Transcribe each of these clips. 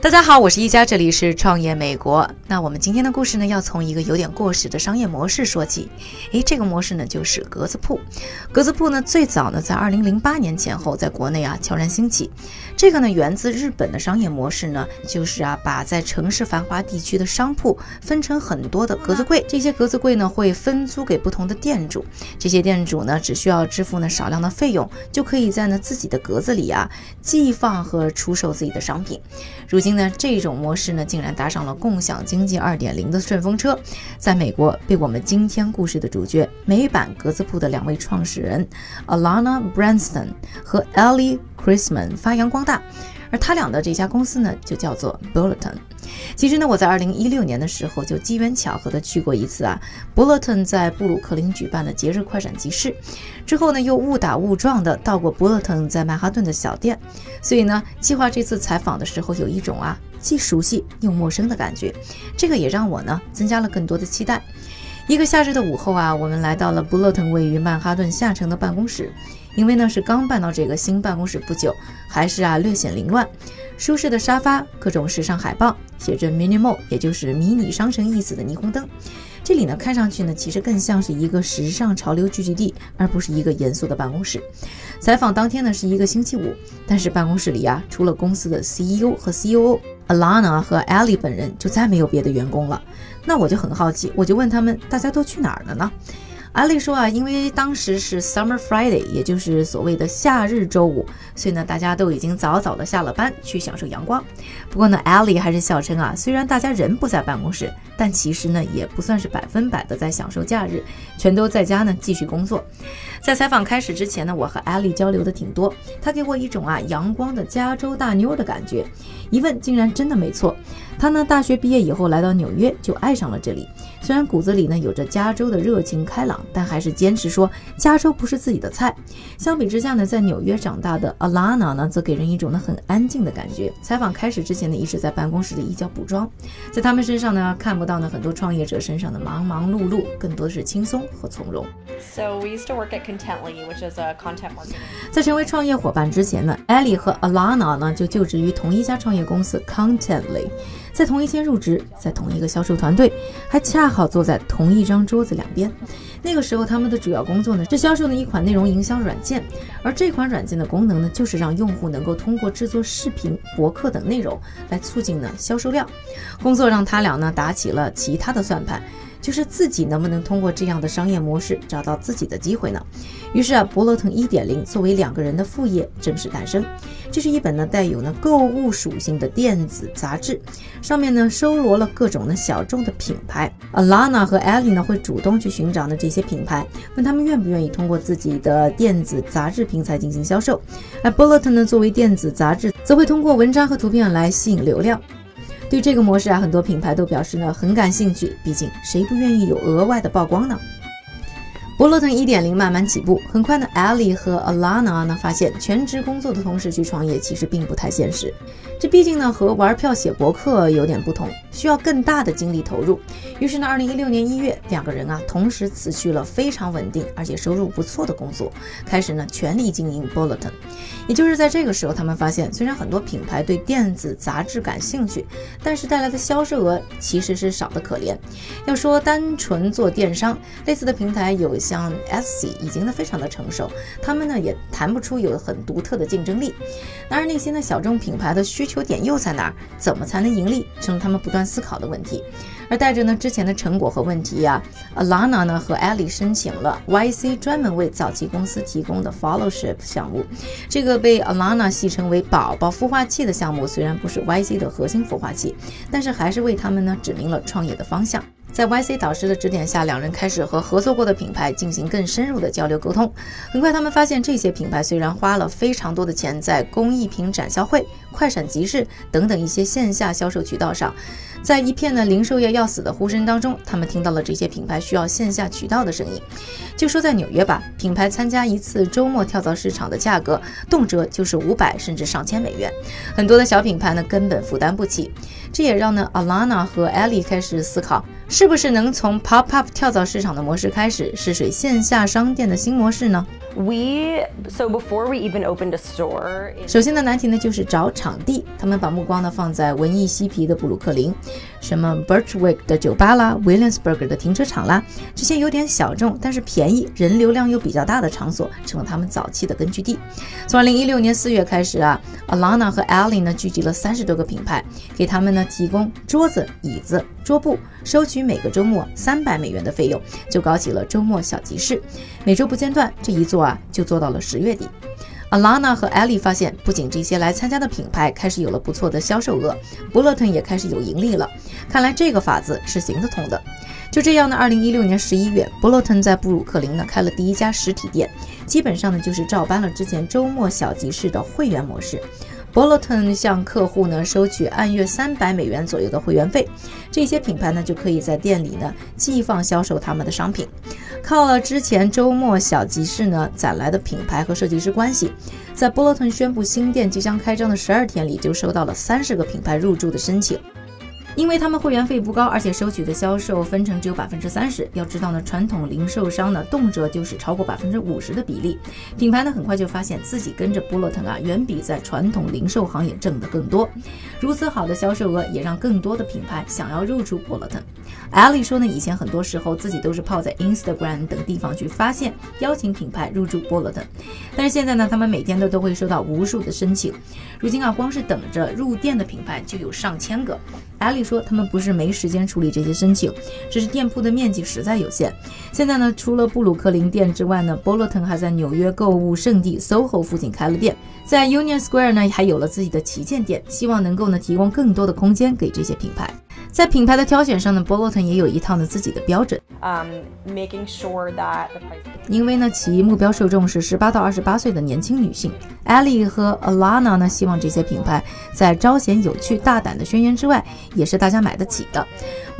大家好，我是一加，这里是创业美国。那我们今天的故事呢，要从一个有点过时的商业模式说起。诶，这个模式呢，就是格子铺。格子铺呢，最早呢，在二零零八年前后，在国内啊悄然兴起。这个呢，源自日本的商业模式呢，就是啊，把在城市繁华地区的商铺分成很多的格子柜，这些格子柜呢，会分租给不同的店主。这些店主呢，只需要支付呢少量的费用，就可以在呢自己的格子里啊寄放和出售自己的商品。如今呢，这种模式呢，竟然搭上了共享经济二点零的顺风车，在美国被我们今天故事的主角美版格子铺的两位创始人 Alana Branson 和 Ellie Chrisman 发扬光大。而他俩的这家公司呢，就叫做 Bulletin。其实呢，我在二零一六年的时候就机缘巧合的去过一次啊，Bulletin 在布鲁克林举办的节日快闪集市，之后呢又误打误撞的到过 Bulletin 在曼哈顿的小店，所以呢，计划这次采访的时候有一种啊既熟悉又陌生的感觉，这个也让我呢增加了更多的期待。一个夏日的午后啊，我们来到了 Bulletin 位于曼哈顿下城的办公室。因为呢是刚搬到这个新办公室不久，还是啊略显凌乱。舒适的沙发，各种时尚海报，写着 “minimal” 也就是迷你商城意思的霓虹灯。这里呢看上去呢其实更像是一个时尚潮流聚集地，而不是一个严肃的办公室。采访当天呢是一个星期五，但是办公室里啊除了公司的 CEO 和 COO Alana 和 Ellie 本人，就再没有别的员工了。那我就很好奇，我就问他们，大家都去哪儿了呢？阿丽说啊，因为当时是 Summer Friday，也就是所谓的夏日周五，所以呢，大家都已经早早的下了班去享受阳光。不过呢，艾丽还是笑称啊，虽然大家人不在办公室，但其实呢，也不算是百分百的在享受假日，全都在家呢继续工作。在采访开始之前呢，我和艾丽交流的挺多，她给我一种啊阳光的加州大妞的感觉。一问竟然真的没错，她呢大学毕业以后来到纽约就爱上了这里。虽然骨子里呢有着加州的热情开朗，但还是坚持说加州不是自己的菜。相比之下呢，在纽约长大的 Alana 呢，则给人一种呢很安静的感觉。采访开始之前呢，一直在办公室里一脚补妆，在他们身上呢看不到呢很多创业者身上的忙忙碌碌，更多的是轻松和从容。So we used to work at Contently, which is a content marketing. 在成为创业伙伴之前呢，Ellie 和 Alana 呢就就职于同一家创业公司 Contently。在同一天入职，在同一个销售团队，还恰好坐在同一张桌子两边。那个时候，他们的主要工作呢是销售的一款内容营销软件，而这款软件的功能呢，就是让用户能够通过制作视频、博客等内容来促进呢销售量。工作让他俩呢打起了其他的算盘。就是自己能不能通过这样的商业模式找到自己的机会呢？于是啊，博乐腾一点零作为两个人的副业正式诞生。这是一本呢带有呢购物属性的电子杂志，上面呢收罗了各种呢小众的品牌。Alana 和 Ellie 呢会主动去寻找呢这些品牌，问他们愿不愿意通过自己的电子杂志平台进行销售。而 Bulletin 呢作为电子杂志，则会通过文章和图片来吸引流量。对这个模式啊，很多品牌都表示呢很感兴趣，毕竟谁不愿意有额外的曝光呢？博乐腾一点零慢慢起步，很快呢，Ali 和 Alana 呢发现全职工作的同时去创业其实并不太现实。这毕竟呢和玩票写博客有点不同，需要更大的精力投入。于是呢，二零一六年一月，两个人啊同时辞去了非常稳定而且收入不错的工作，开始呢全力经营 Bulletin。也就是在这个时候，他们发现，虽然很多品牌对电子杂志感兴趣，但是带来的销售额其实是少得可怜。要说单纯做电商，类似的平台有像 Etsy，已经呢非常的成熟，他们呢也谈不出有很独特的竞争力。当然那些呢小众品牌的需求点又在哪儿？怎么才能盈利？成了他们不断思考的问题。而带着呢之前的成果和问题呀，Alana 呢和 Ellie 申请了 YC 专门为早期公司提供的 Followship 项目。这个被 Alana 戏称为“宝宝孵化器”的项目，虽然不是 YC 的核心孵化器，但是还是为他们呢指明了创业的方向。在 YC 导师的指点下，两人开始和合作过的品牌进行更深入的交流沟通。很快，他们发现这些品牌虽然花了非常多的钱在工艺品展销会、快闪集市等等一些线下销售渠道上，在一片呢零售业要死的呼声当中，他们听到了这些品牌需要线下渠道的声音。就说在纽约吧，品牌参加一次周末跳蚤市场的价格，动辄就是五百甚至上千美元，很多的小品牌呢根本负担不起。这也让呢 Alana 和 Ellie 开始思考。是不是能从 pop up 跳蚤市场的模式开始试水线下商店的新模式呢？We so before we even opened a store, 首先的难题呢就是找场地，他们把目光呢放在文艺嬉皮的布鲁克林，什么 Birchwick 的酒吧啦，Williamsburg 的停车场啦，这些有点小众但是便宜、人流量又比较大的场所，成了他们早期的根据地。从2016年4月开始啊，Alana 和 Allie 呢聚集了三十多个品牌，给他们呢提供桌子、椅子、桌布，收取每个周末三百美元的费用，就搞起了周末小集市，每周不间断，这一做啊就做到了十月底。Alana 和 Ellie 发现，不仅这些来参加的品牌开始有了不错的销售额，Bulletin 也开始有盈利了。看来这个法子是行得通的。就这样呢，二零一六年十一月，Bulletin 在布鲁克林呢开了第一家实体店，基本上呢就是照搬了之前周末小集市的会员模式。Bulletin 向客户呢收取按月三百美元左右的会员费，这些品牌呢就可以在店里呢寄放销售他们的商品。靠了之前周末小集市呢攒来的品牌和设计师关系，在 Bulletin 宣布新店即将开张的十二天里，就收到了三十个品牌入驻的申请。因为他们会员费不高，而且收取的销售分成只有百分之三十。要知道呢，传统零售商呢，动辄就是超过百分之五十的比例。品牌呢，很快就发现自己跟着波洛腾啊，远比在传统零售行业挣得更多。如此好的销售额，也让更多的品牌想要入驻 Bulletin。艾莉说呢，以前很多时候自己都是泡在 Instagram 等地方去发现邀请品牌入驻 Bulletin，但是现在呢，他们每天都都会收到无数的申请。如今啊，光是等着入店的品牌就有上千个。艾丽说，他们不是没时间处理这些申请，只是店铺的面积实在有限。现在呢，除了布鲁克林店之外呢，Bolton 还在纽约购物圣地 SoHo 附近开了店，在 Union Square 呢还有了自己的旗舰店，希望能够呢提供更多的空间给这些品牌。在品牌的挑选上呢，Boloton 也有一套呢自己的标准。um, making sure that 因为呢，其目标受众是十八到二十八岁的年轻女性。Ellie 和 Alana 呢，希望这些品牌在彰显有趣、大胆的宣言之外，也是大家买得起的。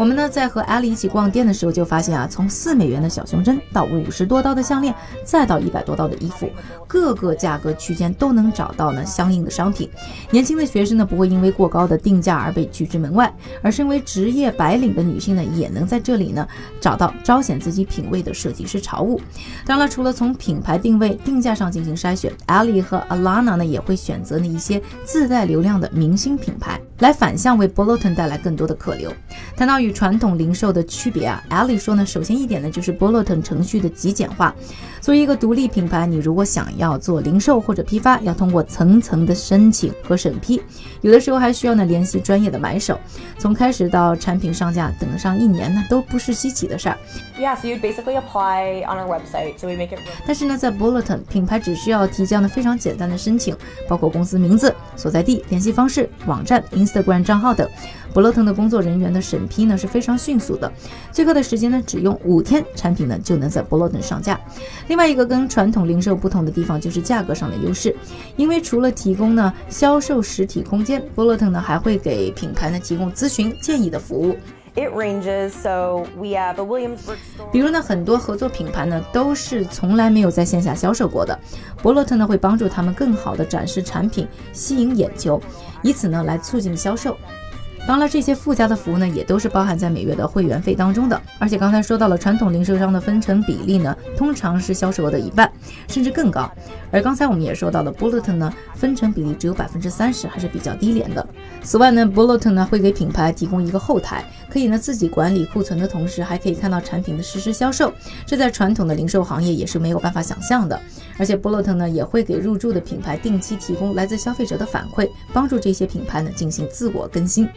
我们呢，在和 Ellie 一起逛店的时候，就发现啊，从四美元的小胸针到五十多刀的项链，再到一百多刀的衣服，各个价格区间都能找到呢相应的商品。年轻的学生呢，不会因为过高的定价而被拒之门外，而身为职业白领的女性呢，也能在这里呢找到彰显自己品味的设计师潮物。当然了，除了从品牌定位、定价上进行筛选，Ali 和 Alana 呢也会选择呢一些自带流量的明星品牌，来反向为 Bulletin 带来更多的客流。谈到与传统零售的区别啊，Ali 说呢，首先一点呢就是 Bulletin 程序的极简化。作为一个独立品牌，你如果想要做零售或者批发，要通过层层的申请和审批，有的时候还需要呢联系专业的买手，从开始到产品上架，等上一年呢都不是稀奇的事儿。Yeah, so you'd basically apply on our website. So we make it. 但是呢，在 Bulletin 品牌只需要提交呢非常简单的申请，包括公司名字、所在地、联系方式、网站、个人账号等。伯乐腾的工作人员的审批呢是非常迅速的，最快的时间呢只用五天，产品呢就能在伯乐腾上架。另外一个跟传统零售不同的地方就是价格上的优势，因为除了提供呢销售实体空间伯乐腾呢还会给品牌呢提供咨询建议的服务。It ranges. So we have a Williamsburg 比如呢，很多合作品牌呢都是从来没有在线下销售过的，博洛特呢会帮助他们更好的展示产品，吸引眼球，以此呢来促进销售。当然，这些附加的服务呢，也都是包含在每月的会员费当中的。而且刚才说到了传统零售商的分成比例呢，通常是销售额的一半，甚至更高。而刚才我们也说到了，Bulletin 呢分成比例只有百分之三十，还是比较低廉的。此外呢，Bulletin 呢会给品牌提供一个后台，可以呢自己管理库存的同时，还可以看到产品的实时销售，这在传统的零售行业也是没有办法想象的。而且 Bulet 呢也会给入驻的品牌定期提供来自消费者的反馈，帮助这些品牌呢进行自我更新。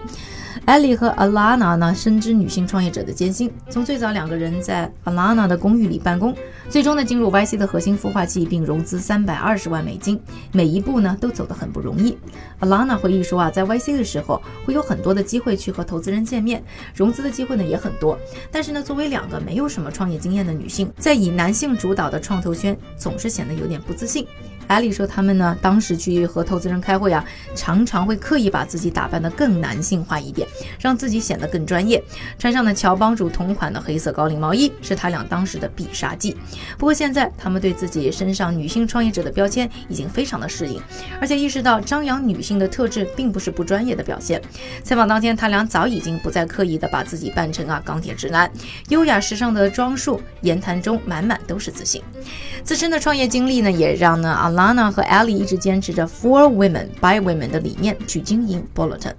Ellie 和 Alana 呢深知女性创业者的艰辛，从最早两个人在 Alana 的公寓里办公，最终呢进入 YC 的核心孵化器并融资三百二十万美金，每一步呢都走得很不容易。Alana 回忆说啊，在 YC 的时候会有很多的机会去和投资人见面，融资的机会呢也很多，但是呢作为两个没有什么创业经验的女性，在以男性主导的创投圈总是显得有点不自信。艾丽说，他们呢当时去和投资人开会啊，常常会刻意把自己打扮得更男性化一点，让自己显得更专业。穿上的乔帮主同款的黑色高领毛衣是他俩当时的必杀技。不过现在他们对自己身上女性创业者的标签已经非常的适应，而且意识到张扬女性的特质并不是不专业的表现。采访当天，他俩早已经不再刻意的把自己扮成啊钢铁直男，优雅时尚的装束，言谈中满满都是自信。自身的创业经历呢，也让呢阿 Lana 和 Ellie 一直坚持着 For Women by Women 的理念去经营 Bulletin，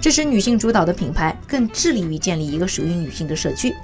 支持女性主导的品牌，更致力于建立一个属于女性的社区。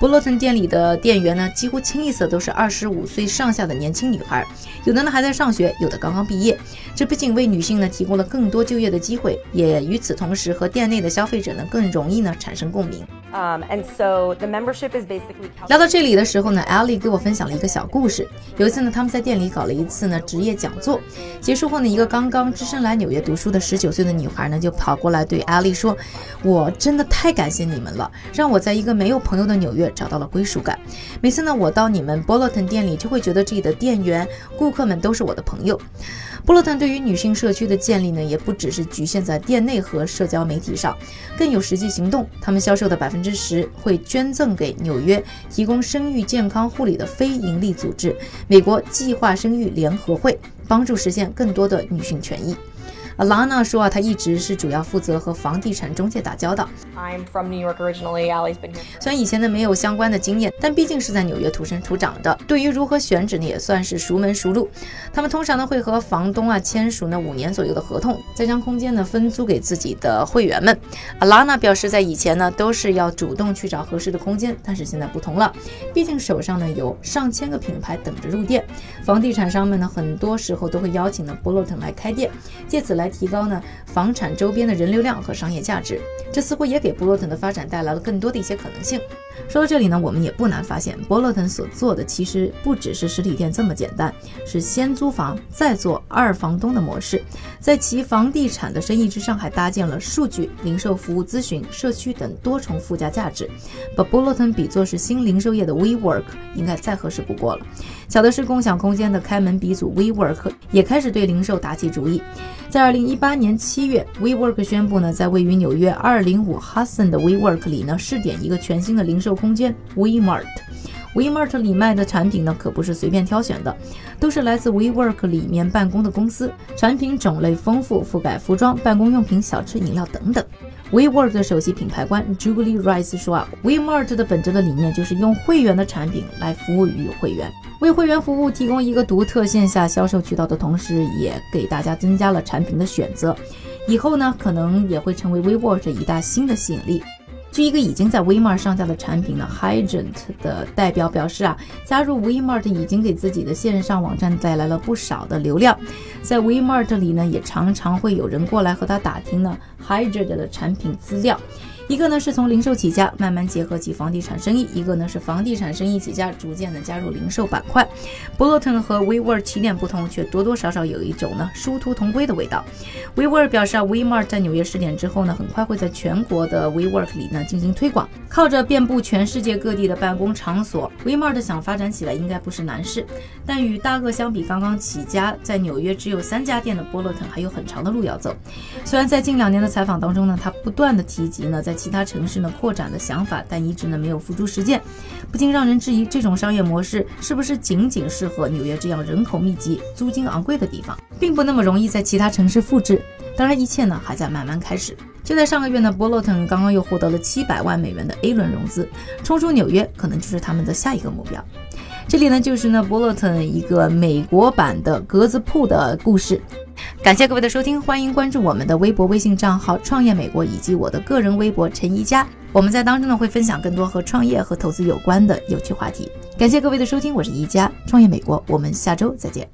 Bulletin 店里的店员呢，几乎清一色都是二十五岁上下的年轻女孩，有的呢还在上学，有的刚刚毕业。这不仅为女性呢提供了更多就业的机会，也与此同时和店内的消费者呢更容易呢产生共鸣。And so the membership is basically 聊到这里的时候呢，Ellie 给我分享了一个小故事。有一次呢，他们在店里搞了一次呢职业讲座，结束后呢，一个刚刚只身来纽约读书的十九岁的女孩呢，就跑过来对 Ellie 说：“我真的太感谢你们了，让我在一个没有朋友的纽约找到了归属感。每次呢，我到你们 Bulletin 店里，就会觉得这里的店员、顾客们都是我的朋友。”波洛顿对于女性社区的建立呢，也不只是局限在店内和社交媒体上，更有实际行动。他们销售的百分之十会捐赠给纽约提供生育健康护理的非营利组织——美国计划生育联合会，帮助实现更多的女性权益。Alana 说啊，她一直是主要负责和房地产中介打交道。I'm from New York originally. Allie's been here. 虽然以前呢没有相关的经验，但毕竟是在纽约土生土长的，对于如何选址呢也算是熟门熟路。他们通常呢会和房东啊签署呢五年左右的合同，再将空间呢分租给自己的会员们。Alana 表示，在以前呢都是要主动去找合适的空间，但是现在不同了，毕竟手上呢有上千个品牌等着入店，房地产商们呢很多时候都会邀请呢 Bulletin 来开店，借此来。提高呢房产周边的人流量和商业价值，这似乎也给布洛腾的发展带来了更多的一些可能性。说到这里呢，我们也不难发现，布洛腾所做的其实不只是实体店这么简单，是先租房再做二房东的模式，在其房地产的生意之上还搭建了数据、零售服务、咨询、社区等多重附加价值，把布洛腾比作是新零售业的 WeWork，应该再合适不过了。巧的是，共享空间的开门鼻祖 WeWork 也开始对零售打起主意。在二零一八年七月，WeWork 宣布呢，在位于纽约二零五 Hudson 的 WeWork 里呢，试点一个全新的零售售空间 WeMart。WeMart 里卖的产品呢，可不是随便挑选的，都是来自 WeWork 里面办公的公司，产品种类丰富，覆盖服装、办公用品、小吃、饮料等等。WeWork 的首席品牌官 Julie Rice 说啊，WeMart 的本质的理念就是用会员的产品来服务于会员，为会员服务提供一个独特线下销售渠道的同时，也给大家增加了产品的选择。以后呢，可能也会成为 WeWork 一大新的吸引力。据一个已经在 WeMart 上架的产品呢 h y g e n t 的代表表示啊，加入 WeMart 已经给自己的线上网站带来了不少的流量。在 WeMart 里呢，也常常会有人过来和他打听呢 Hygiene 的产品资料。一个呢是从零售起家，慢慢结合起房地产生意；一个呢是房地产生意起家，逐渐的加入零售板块。Bulletin 和 WeWork 起点不同，却多多少少有一种呢殊途同归的味道。WeWork 表示啊，WeMart 在纽约试点之后呢，很快会在全国的 WeWork 里呢进行推广。靠着遍布全世界各地的办公场所，WeMart 想发展起来应该不是难事。但与大鳄相比，刚刚起家在纽约只有三家店的 Bulletin 还有很长的路要走。虽然在近两年的采访当中呢，他不断的提及呢在其他城市呢扩展的想法，但一直呢没有付诸实践，不禁让人质疑这种商业模式是不是仅仅适合纽约这样人口密集、租金昂贵的地方，并不那么容易在其他城市复制。当然，一切呢还在慢慢开始。就在上个月呢，波洛腾刚刚又获得了七百万美元的 A 轮融资，冲出纽约可能就是他们的下一个目标。这里呢就是呢，Bulletin 一个美国版的格子铺的故事。感谢各位的收听，欢迎关注我们的微博、微信账号“创业美国”以及我的个人微博“陈宜佳”。我们在当中呢会分享更多和创业和投资有关的有趣话题。感谢各位的收听，我是宜佳，创业美国，我们下周再见。